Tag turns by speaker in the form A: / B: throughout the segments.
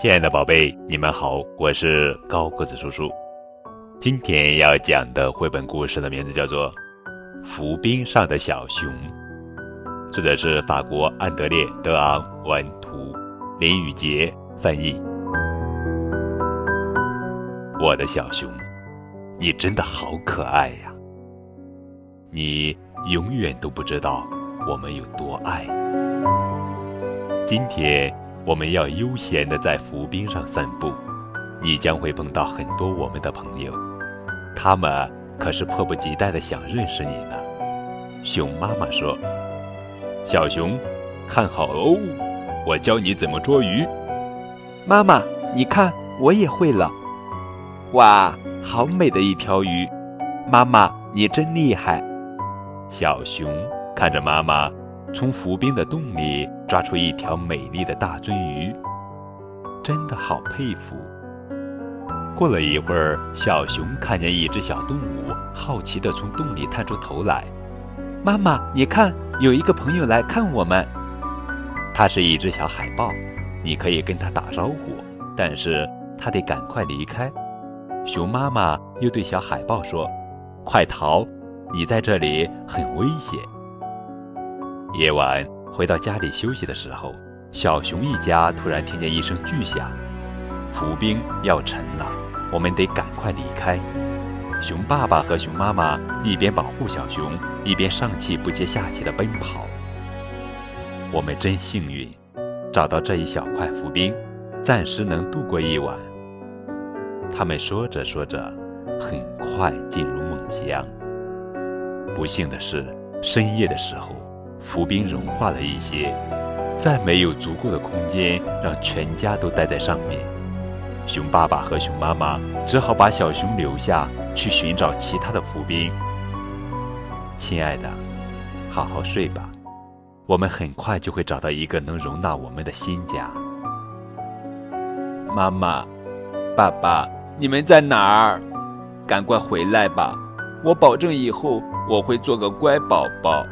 A: 亲爱的宝贝，你们好，我是高个子叔叔。今天要讲的绘本故事的名字叫做《浮冰上的小熊》，作者是法国安德烈·德昂文图，林宇杰翻译。我的小熊，你真的好可爱呀！你永远都不知道我们有多爱。今天。我们要悠闲地在浮冰上散步，你将会碰到很多我们的朋友，他们可是迫不及待地想认识你呢。熊妈妈说：“小熊，看好哦，我教你怎么捉鱼。”
B: 妈妈，你看，我也会了。哇，好美的一条鱼！妈妈，你真厉害。
A: 小熊看着妈妈。从浮冰的洞里抓出一条美丽的大鳟鱼，真的好佩服。过了一会儿，小熊看见一只小动物，好奇地从洞里探出头来。
B: 妈妈，你看，有一个朋友来看我们。
A: 它是一只小海豹，你可以跟它打招呼，但是它得赶快离开。熊妈妈又对小海豹说：“快逃，你在这里很危险。”夜晚回到家里休息的时候，小熊一家突然听见一声巨响，浮冰要沉了，我们得赶快离开。熊爸爸和熊妈妈一边保护小熊，一边上气不接下气地奔跑。我们真幸运，找到这一小块浮冰，暂时能度过一晚。他们说着说着，很快进入梦乡。不幸的是，深夜的时候。浮冰融化了一些，再没有足够的空间让全家都待在上面。熊爸爸和熊妈妈只好把小熊留下去寻找其他的浮冰。亲爱的，好好睡吧，我们很快就会找到一个能容纳我们的新家。
B: 妈妈，爸爸，你们在哪儿？赶快回来吧！我保证以后我会做个乖宝宝。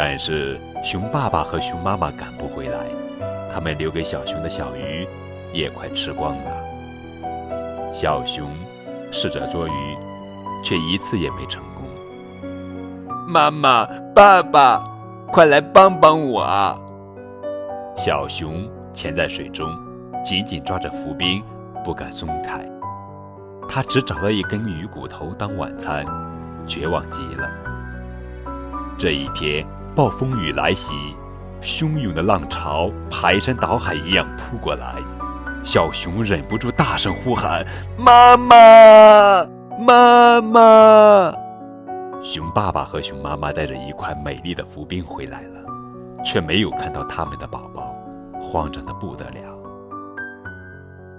A: 但是熊爸爸和熊妈妈赶不回来，他们留给小熊的小鱼也快吃光了。小熊试着捉鱼，却一次也没成功。
B: 妈妈、爸爸，快来帮帮我啊！
A: 小熊潜在水中，紧紧抓着浮冰，不敢松开。他只找到一根鱼骨头当晚餐，绝望极了。这一天。暴风雨来袭，汹涌的浪潮排山倒海一样扑过来，小熊忍不住大声呼喊：“妈妈，妈妈！”熊爸爸和熊妈妈带着一块美丽的浮冰回来了，却没有看到他们的宝宝，慌张的不得了。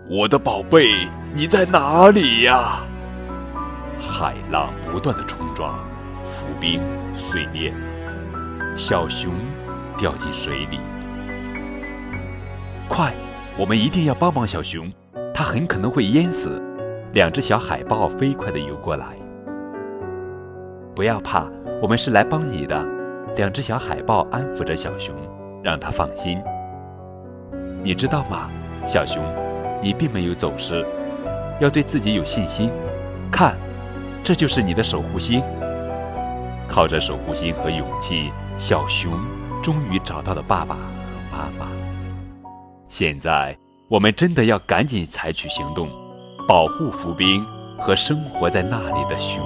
A: 我的宝贝，你在哪里呀？海浪不断的冲撞，浮冰碎裂了。小熊掉进水里，快！我们一定要帮帮小熊，它很可能会淹死。两只小海豹飞快地游过来。不要怕，我们是来帮你的。两只小海豹安抚着小熊，让它放心。你知道吗，小熊，你并没有走失，要对自己有信心。看，这就是你的守护星。靠着守护星和勇气。小熊终于找到了爸爸和妈妈。现在，我们真的要赶紧采取行动，保护浮冰和生活在那里的熊。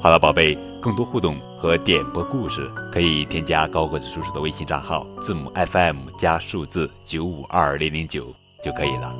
A: 好了，宝贝，更多互动和点播故事，可以添加高个子叔叔的微信账号，字母 FM 加数字九五二零零九就可以了。